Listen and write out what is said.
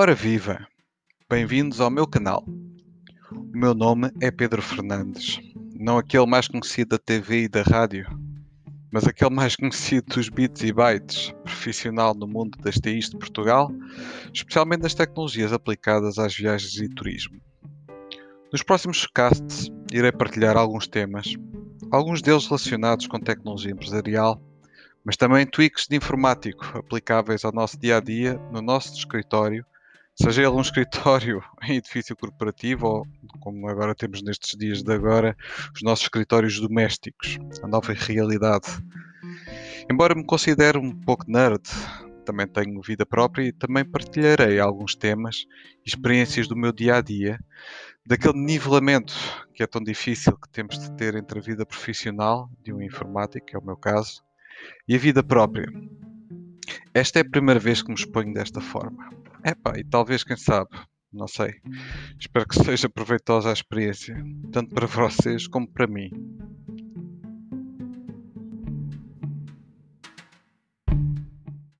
Ora viva! Bem-vindos ao meu canal. O meu nome é Pedro Fernandes, não aquele mais conhecido da TV e da rádio, mas aquele mais conhecido dos bits e bytes, profissional no mundo das TIs de Portugal, especialmente das tecnologias aplicadas às viagens e turismo. Nos próximos casts irei partilhar alguns temas, alguns deles relacionados com tecnologia empresarial mas também tweaks de informático aplicáveis ao nosso dia a dia, no nosso escritório, seja ele um escritório em edifício corporativo ou, como agora temos nestes dias de agora, os nossos escritórios domésticos, a nova realidade. Embora me considere um pouco nerd, também tenho vida própria e também partilharei alguns temas e experiências do meu dia a dia, daquele nivelamento que é tão difícil que temos de ter entre a vida profissional de um informático, que é o meu caso, e a vida própria. Esta é a primeira vez que me exponho desta forma. Epá, e talvez, quem sabe, não sei. Espero que seja proveitosa a experiência, tanto para vocês como para mim.